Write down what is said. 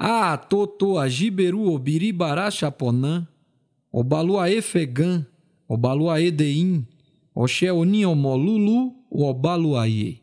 Ah, Toto, Agiberu, Obiribará, Chaponã, Obaluaê Fegã, Obaluaê Deim, Oxeonim, Omolulu, Obaluaê.